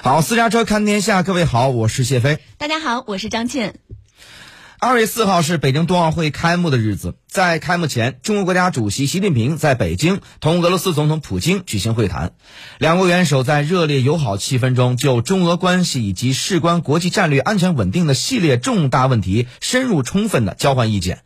好，私家车看天下，各位好，我是谢飞。大家好，我是张倩。二月四号是北京冬奥会开幕的日子，在开幕前，中国国家主席习近平在北京同俄罗斯总统普京举行会谈，两国元首在热烈友好气氛中就中俄关系以及事关国际战略安全稳定的系列重大问题深入充分的交换意见。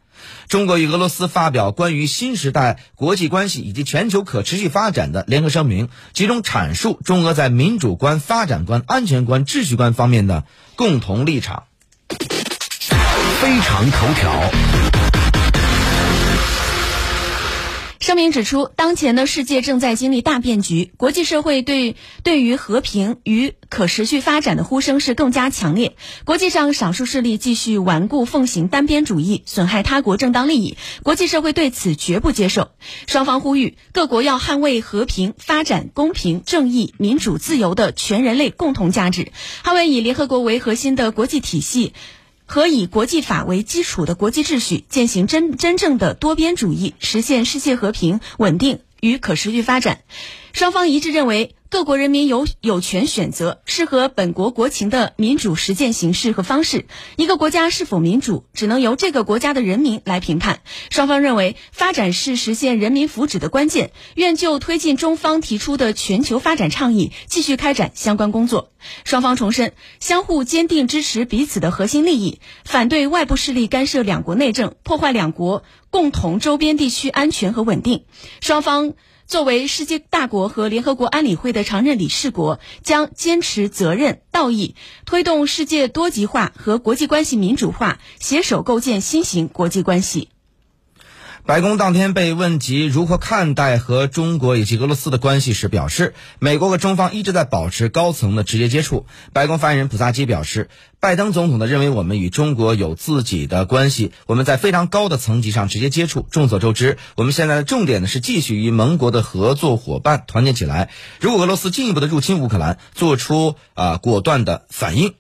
中国与俄罗斯发表关于新时代国际关系以及全球可持续发展的联合声明，集中阐述中俄在民主观、发展观、安全观、秩序观方面的共同立场。非常头条。声明指出，当前的世界正在经历大变局，国际社会对对于和平与可持续发展的呼声是更加强烈。国际上少数势力继续顽固奉行单边主义，损害他国正当利益，国际社会对此绝不接受。双方呼吁各国要捍卫和平、发展、公平、正义、民主、自由的全人类共同价值，捍卫以联合国为核心的国际体系。和以国际法为基础的国际秩序，践行真真正的多边主义，实现世界和平、稳定与可持续发展。双方一致认为。各国人民有有权选择适合本国国情的民主实践形式和方式。一个国家是否民主，只能由这个国家的人民来评判。双方认为，发展是实现人民福祉的关键。愿就推进中方提出的全球发展倡议，继续开展相关工作。双方重申，相互坚定支持彼此的核心利益，反对外部势力干涉两国内政，破坏两国共同周边地区安全和稳定。双方。作为世界大国和联合国安理会的常任理事国，将坚持责任、道义，推动世界多极化和国际关系民主化，携手构建新型国际关系。白宫当天被问及如何看待和中国以及俄罗斯的关系时，表示美国和中方一直在保持高层的直接接触。白宫发言人普萨基表示，拜登总统呢认为我们与中国有自己的关系，我们在非常高的层级上直接接触。众所周知，我们现在的重点呢是继续与盟国的合作伙伴团结起来。如果俄罗斯进一步的入侵乌克兰，做出啊果断的反应。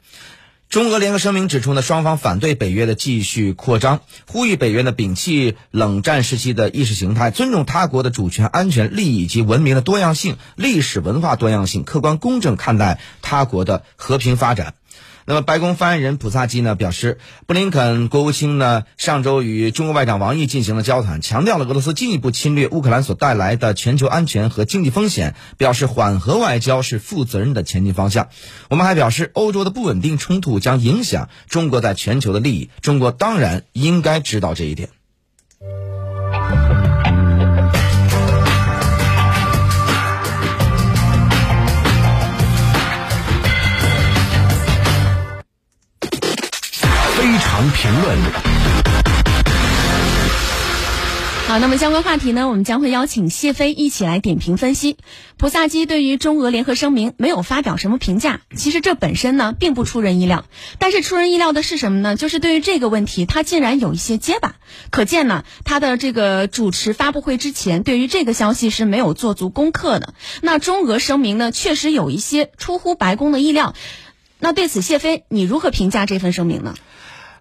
中俄联合声明指出呢，双方反对北约的继续扩张，呼吁北约呢摒弃冷战时期的意识形态，尊重他国的主权、安全、利益以及文明的多样性、历史文化多样性，客观公正看待他国的和平发展。那么，白宫发言人普萨基呢表示，布林肯国务卿呢上周与中国外长王毅进行了交谈，强调了俄罗斯进一步侵略乌克兰所带来的全球安全和经济风险，表示缓和外交是负责任的前进方向。我们还表示，欧洲的不稳定冲突将影响中国在全球的利益，中国当然应该知道这一点。评论。好，那么相关话题呢，我们将会邀请谢飞一起来点评分析。普萨基对于中俄联合声明没有发表什么评价，其实这本身呢并不出人意料。但是出人意料的是什么呢？就是对于这个问题，他竟然有一些结巴。可见呢，他的这个主持发布会之前，对于这个消息是没有做足功课的。那中俄声明呢，确实有一些出乎白宫的意料。那对此，谢飞你如何评价这份声明呢？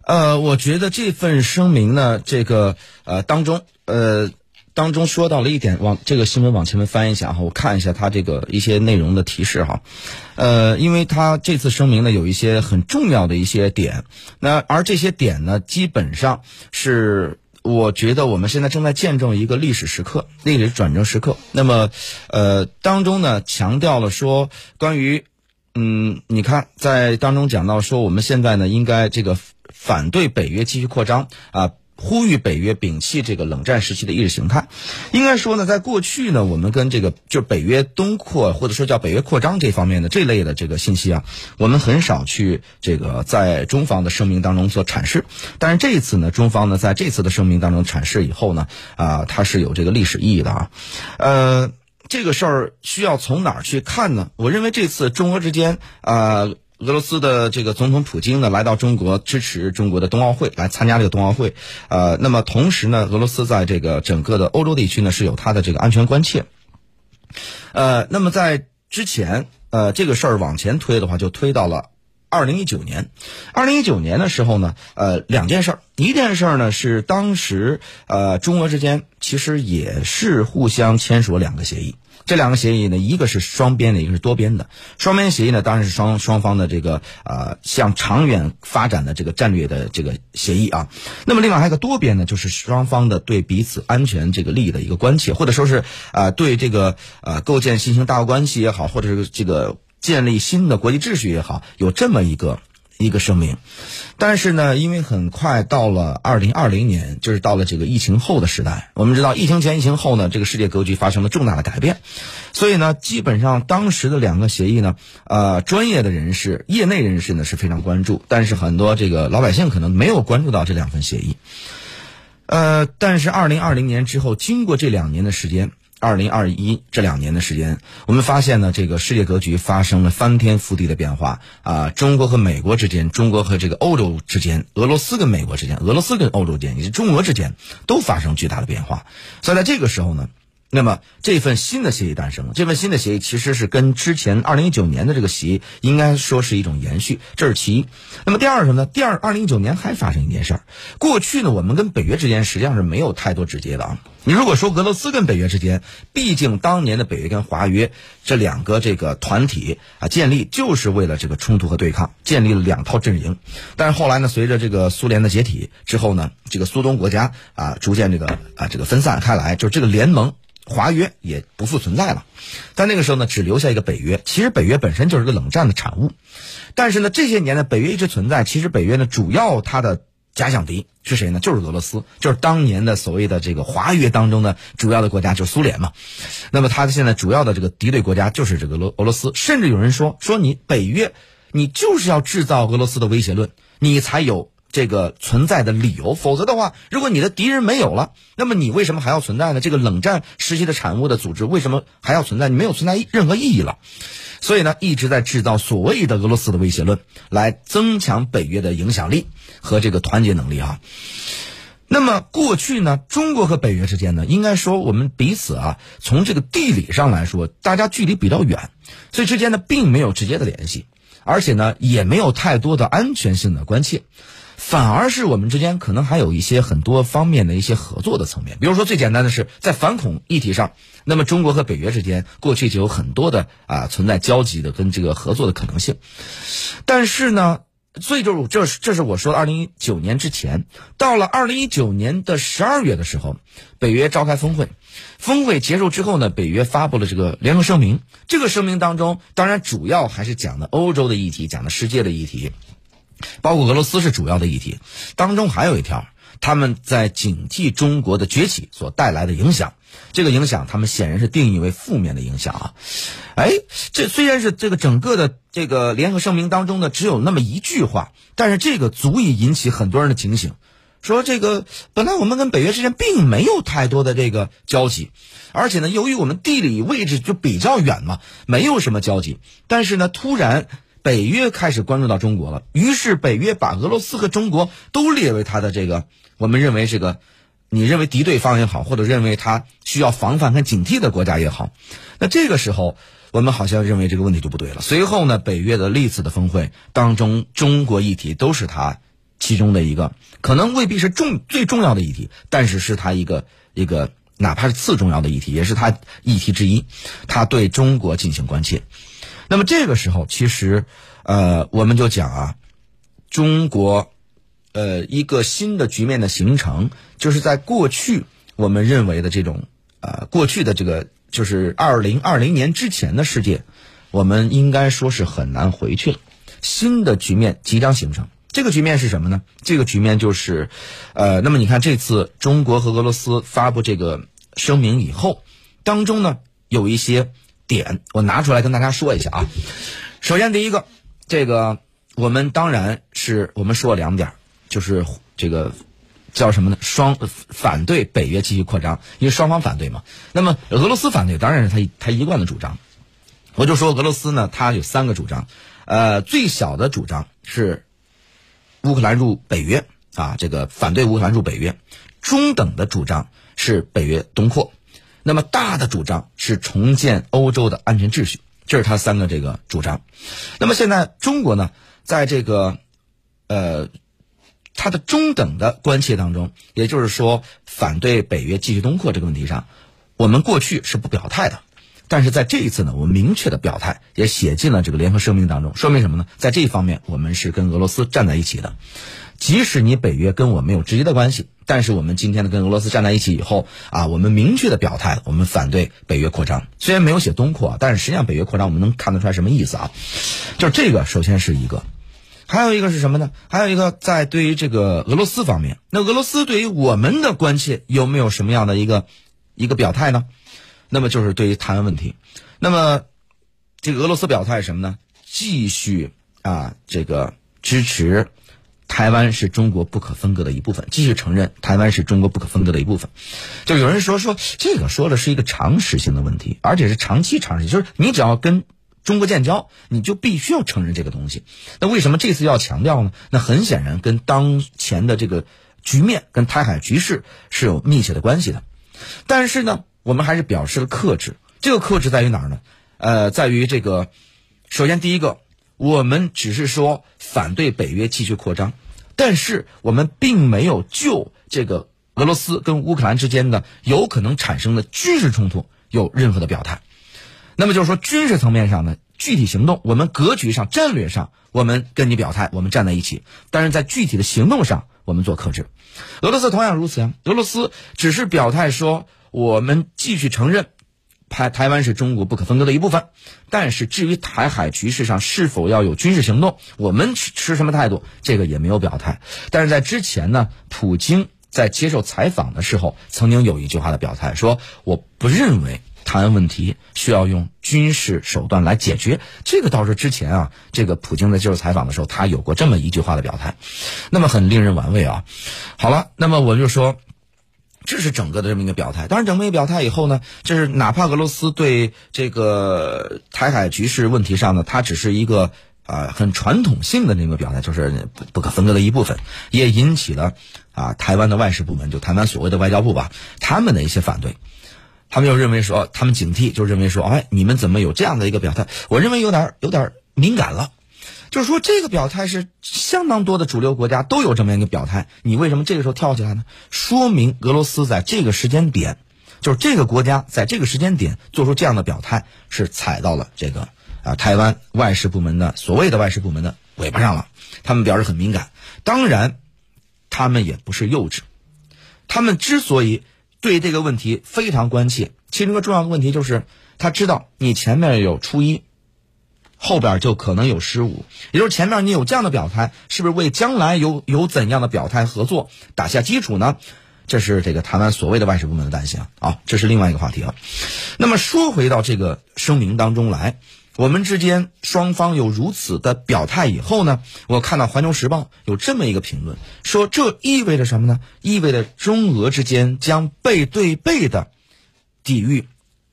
呃，我觉得这份声明呢，这个呃当中呃当中说到了一点，往这个新闻往前面翻一下哈，我看一下它这个一些内容的提示哈，呃，因为它这次声明呢有一些很重要的一些点，那而这些点呢，基本上是我觉得我们现在正在见证一个历史时刻，历史转折时刻。那么呃当中呢强调了说关于嗯，你看在当中讲到说我们现在呢应该这个。反对北约继续扩张啊，呼吁北约摒弃这个冷战时期的意识形态。应该说呢，在过去呢，我们跟这个就北约东扩或者说叫北约扩张这方面的这类的这个信息啊，我们很少去这个在中方的声明当中做阐释。但是这一次呢，中方呢在这次的声明当中阐释以后呢，啊，它是有这个历史意义的啊。呃，这个事儿需要从哪儿去看呢？我认为这次中俄之间啊。俄罗斯的这个总统普京呢，来到中国支持中国的冬奥会，来参加这个冬奥会。呃，那么同时呢，俄罗斯在这个整个的欧洲地区呢，是有它的这个安全关切。呃，那么在之前，呃，这个事儿往前推的话，就推到了二零一九年。二零一九年的时候呢，呃，两件事儿，一件事儿呢是当时呃中俄之间其实也是互相签署两个协议。这两个协议呢，一个是双边的，一个是多边的。双边协议呢，当然是双双方的这个呃向长远发展的这个战略的这个协议啊。那么另外还有个多边呢，就是双方的对彼此安全这个利益的一个关切，或者说是啊对这个呃构建新型大国关系也好，或者是这个建立新的国际秩序也好，有这么一个。一个声明，但是呢，因为很快到了二零二零年，就是到了这个疫情后的时代。我们知道，疫情前、疫情后呢，这个世界格局发生了重大的改变，所以呢，基本上当时的两个协议呢，呃，专业的人士、业内人士呢是非常关注，但是很多这个老百姓可能没有关注到这两份协议。呃，但是二零二零年之后，经过这两年的时间。二零二一这两年的时间，我们发现呢，这个世界格局发生了翻天覆地的变化啊！中国和美国之间，中国和这个欧洲之间，俄罗斯跟美国之间，俄罗斯跟欧洲间，以及中俄之间，都发生巨大的变化。所以在这个时候呢。那么这份新的协议诞生了，这份新的协议其实是跟之前二零一九年的这个协议应该说是一种延续，这是其一。那么第二什么呢？第二，二零一九年还发生一件事儿。过去呢，我们跟北约之间实际上是没有太多直接的啊。你如果说俄罗斯跟北约之间，毕竟当年的北约跟华约这两个这个团体啊建立就是为了这个冲突和对抗，建立了两套阵营。但是后来呢，随着这个苏联的解体之后呢，这个苏东国家啊逐渐这个啊这个分散开来，就这个联盟。华约也不复存在了，但那个时候呢，只留下一个北约。其实北约本身就是个冷战的产物，但是呢，这些年呢，北约一直存在。其实北约呢，主要它的假想敌是谁呢？就是俄罗斯，就是当年的所谓的这个华约当中的主要的国家，就是苏联嘛。那么它的现在主要的这个敌对国家就是这个俄俄罗斯。甚至有人说，说你北约，你就是要制造俄罗斯的威胁论，你才有。这个存在的理由，否则的话，如果你的敌人没有了，那么你为什么还要存在呢？这个冷战时期的产物的组织为什么还要存在？你没有存在任何意义了。所以呢，一直在制造所谓的俄罗斯的威胁论，来增强北约的影响力和这个团结能力啊。那么过去呢，中国和北约之间呢，应该说我们彼此啊，从这个地理上来说，大家距离比较远，所以之间呢并没有直接的联系，而且呢也没有太多的安全性的关切。反而是我们之间可能还有一些很多方面的一些合作的层面，比如说最简单的是在反恐议题上，那么中国和北约之间过去就有很多的啊存在交集的跟这个合作的可能性，但是呢，所以就是这这是我说的二零一九年之前，到了二零一九年的十二月的时候，北约召开峰会，峰会结束之后呢，北约发布了这个联合声明，这个声明当中当然主要还是讲的欧洲的议题，讲的世界的议题。包括俄罗斯是主要的议题，当中还有一条，他们在警惕中国的崛起所带来的影响。这个影响，他们显然是定义为负面的影响啊。哎，这虽然是这个整个的这个联合声明当中呢，只有那么一句话，但是这个足以引起很多人的警醒。说这个本来我们跟北约之间并没有太多的这个交集，而且呢，由于我们地理位置就比较远嘛，没有什么交集。但是呢，突然。北约开始关注到中国了，于是北约把俄罗斯和中国都列为他的这个，我们认为这个，你认为敌对方也好，或者认为他需要防范和警惕的国家也好，那这个时候我们好像认为这个问题就不对了。随后呢，北约的历次的峰会当中，中国议题都是他其中的一个，可能未必是重最重要的议题，但是是他一个一个哪怕是次重要的议题，也是他议题之一，他对中国进行关切。那么这个时候，其实，呃，我们就讲啊，中国，呃，一个新的局面的形成，就是在过去我们认为的这种，呃，过去的这个，就是二零二零年之前的世界，我们应该说是很难回去了。新的局面即将形成，这个局面是什么呢？这个局面就是，呃，那么你看这次中国和俄罗斯发布这个声明以后，当中呢有一些。点我拿出来跟大家说一下啊。首先，第一个，这个我们当然是我们说了两点，就是这个叫什么呢？双反对北约继续扩张，因为双方反对嘛。那么俄罗斯反对，当然是他他一贯的主张。我就说俄罗斯呢，他有三个主张，呃，最小的主张是乌克兰入北约啊，这个反对乌克兰入北约；中等的主张是北约东扩。那么大的主张是重建欧洲的安全秩序，这是他三个这个主张。那么现在中国呢，在这个呃，他的中等的关切当中，也就是说反对北约继续东扩这个问题上，我们过去是不表态的。但是在这一次呢，我们明确的表态，也写进了这个联合声明当中，说明什么呢？在这一方面，我们是跟俄罗斯站在一起的。即使你北约跟我没有直接的关系，但是我们今天呢跟俄罗斯站在一起以后啊，我们明确的表态，我们反对北约扩张。虽然没有写东扩，但是实际上北约扩张我们能看得出来什么意思啊？就这个，首先是一个，还有一个是什么呢？还有一个在对于这个俄罗斯方面，那俄罗斯对于我们的关切有没有什么样的一个一个表态呢？那么就是对于台湾问题，那么这个俄罗斯表态什么呢？继续啊，这个支持。台湾是中国不可分割的一部分，继续承认台湾是中国不可分割的一部分。就有人说说这个说的是一个常识性的问题，而且是长期常识，就是你只要跟中国建交，你就必须要承认这个东西。那为什么这次要强调呢？那很显然跟当前的这个局面、跟台海局势是有密切的关系的。但是呢，我们还是表示了克制。这个克制在于哪儿呢？呃，在于这个，首先第一个。我们只是说反对北约继续扩张，但是我们并没有就这个俄罗斯跟乌克兰之间的有可能产生的军事冲突有任何的表态。那么就是说，军事层面上呢具体行动，我们格局上、战略上，我们跟你表态，我们站在一起；但是在具体的行动上，我们做克制。俄罗斯同样如此啊，俄罗斯只是表态说，我们继续承认。台台湾是中国不可分割的一部分，但是至于台海局势上是否要有军事行动，我们持持什么态度，这个也没有表态。但是在之前呢，普京在接受采访的时候，曾经有一句话的表态，说我不认为台湾问题需要用军事手段来解决。这个倒是之前啊，这个普京在接受采访的时候，他有过这么一句话的表态，那么很令人玩味啊。好了，那么我就说。这是整个的这么一个表态。当然，整个一个表态以后呢，就是哪怕俄罗斯对这个台海局势问题上呢，它只是一个啊很传统性的那个表态，就是不可分割的一部分，也引起了啊台湾的外事部门，就台湾所谓的外交部吧，他们的一些反对。他们又认为说，他们警惕，就认为说，哎，你们怎么有这样的一个表态？我认为有点有点敏感了。就是说，这个表态是相当多的主流国家都有这么一个表态，你为什么这个时候跳起来呢？说明俄罗斯在这个时间点，就是这个国家在这个时间点做出这样的表态，是踩到了这个啊台湾外事部门的所谓的外事部门的尾巴上了。他们表示很敏感，当然，他们也不是幼稚，他们之所以对这个问题非常关切，其中一个重要的问题就是他知道你前面有初一。后边就可能有失误，也就是前面你有这样的表态，是不是为将来有有怎样的表态合作打下基础呢？这是这个台湾所谓的外事部门的担心啊，这是另外一个话题了。那么说回到这个声明当中来，我们之间双方有如此的表态以后呢，我看到《环球时报》有这么一个评论，说这意味着什么呢？意味着中俄之间将背对背的抵御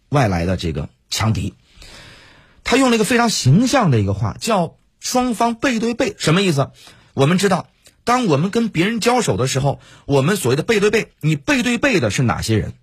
外来的这个强敌。他用了一个非常形象的一个话，叫“双方背对背”，什么意思？我们知道，当我们跟别人交手的时候，我们所谓的背对背，你背对背的是哪些人？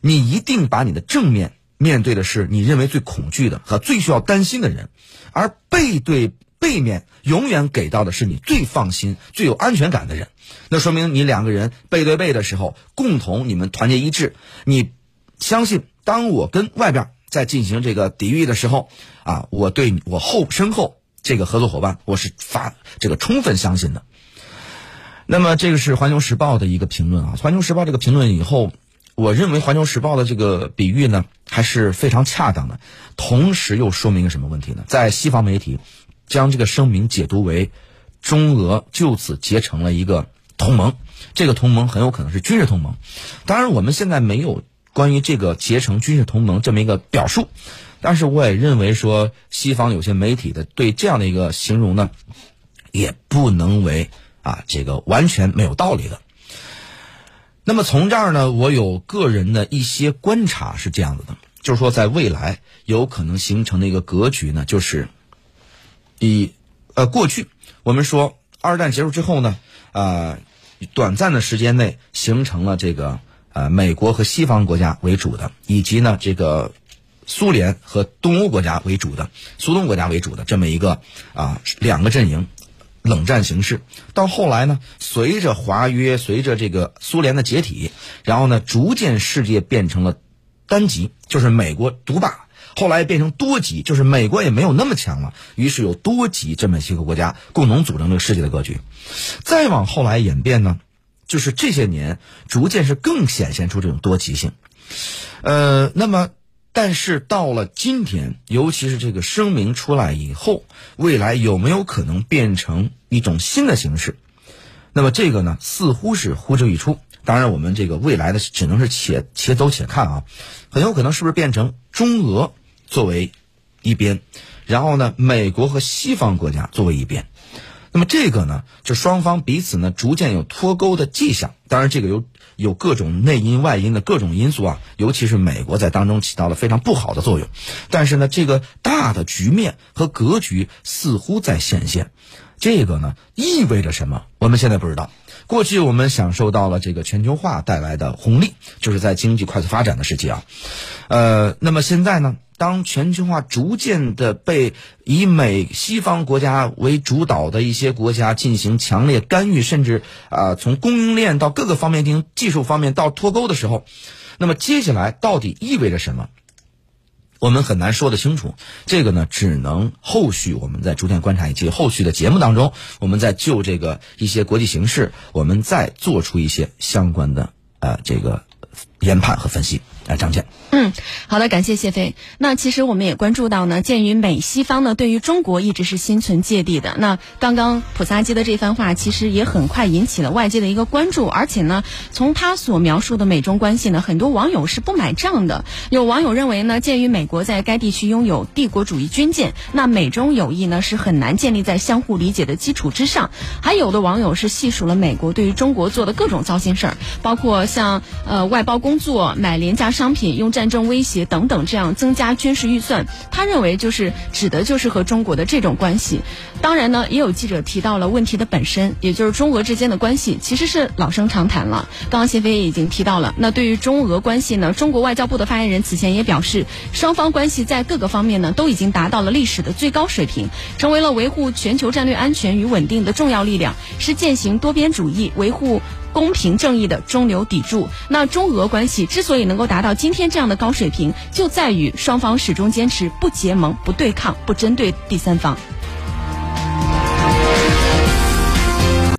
你一定把你的正面面对的是你认为最恐惧的和最需要担心的人，而背对背面永远给到的是你最放心、最有安全感的人。那说明你两个人背对背的时候，共同你们团结一致，你相信，当我跟外边。在进行这个抵御的时候，啊，我对我后身后这个合作伙伴，我是发这个充分相信的。那么，这个是《环球时报》的一个评论啊，《环球时报》这个评论以后，我认为《环球时报》的这个比喻呢，还是非常恰当的。同时，又说明一个什么问题呢？在西方媒体将这个声明解读为中俄就此结成了一个同盟，这个同盟很有可能是军事同盟。当然，我们现在没有。关于这个结成军事同盟这么一个表述，但是我也认为说，西方有些媒体的对这样的一个形容呢，也不能为啊这个完全没有道理的。那么从这儿呢，我有个人的一些观察是这样子的，就是说在未来有可能形成的一个格局呢，就是以呃过去我们说二战结束之后呢，啊短暂的时间内形成了这个。呃，美国和西方国家为主的，以及呢这个苏联和东欧国家为主的，苏东国家为主的这么一个啊两个阵营，冷战形势。到后来呢，随着华约，随着这个苏联的解体，然后呢，逐渐世界变成了单极，就是美国独霸。后来变成多极，就是美国也没有那么强了，于是有多极这么些个国家共同组成这个世界的格局。再往后来演变呢，就是这些年逐渐是更显现出这种多极性。呃，那么但是到了今天，尤其是这个声明出来以后，未来有没有可能变成一种新的形式？那么这个呢，似乎是呼之欲出。当然，我们这个未来的只能是且且走且看啊，很有可能是不是变成中俄作为一边，然后呢，美国和西方国家作为一边。那么这个呢，就双方彼此呢逐渐有脱钩的迹象。当然，这个有有各种内因外因的各种因素啊，尤其是美国在当中起到了非常不好的作用。但是呢，这个大的局面和格局似乎在显现。这个呢意味着什么？我们现在不知道。过去我们享受到了这个全球化带来的红利，就是在经济快速发展的时期啊。呃，那么现在呢，当全球化逐渐的被以美西方国家为主导的一些国家进行强烈干预，甚至啊从供应链到各个方面进行技术方面到脱钩的时候，那么接下来到底意味着什么？我们很难说得清楚，这个呢，只能后续我们在逐渐观察，以及后续的节目当中，我们在就这个一些国际形势，我们再做出一些相关的呃这个研判和分析。来，张健。嗯，好的，感谢谢飞。那其实我们也关注到呢，鉴于美西方呢对于中国一直是心存芥蒂的，那刚刚普萨基的这番话其实也很快引起了外界的一个关注，而且呢，从他所描述的美中关系呢，很多网友是不买账的。有网友认为呢，鉴于美国在该地区拥有帝国主义军舰，那美中友谊呢是很难建立在相互理解的基础之上。还有的网友是细数了美国对于中国做的各种糟心事儿，包括像呃外包工作、买廉价。商品用战争威胁等等，这样增加军事预算，他认为就是指的就是和中国的这种关系。当然呢，也有记者提到了问题的本身，也就是中俄之间的关系其实是老生常谈了。刚刚谢飞也已经提到了，那对于中俄关系呢，中国外交部的发言人此前也表示，双方关系在各个方面呢都已经达到了历史的最高水平，成为了维护全球战略安全与稳定的重要力量，是践行多边主义、维护。公平正义的中流砥柱。那中俄关系之所以能够达到今天这样的高水平，就在于双方始终坚持不结盟、不对抗、不针对第三方。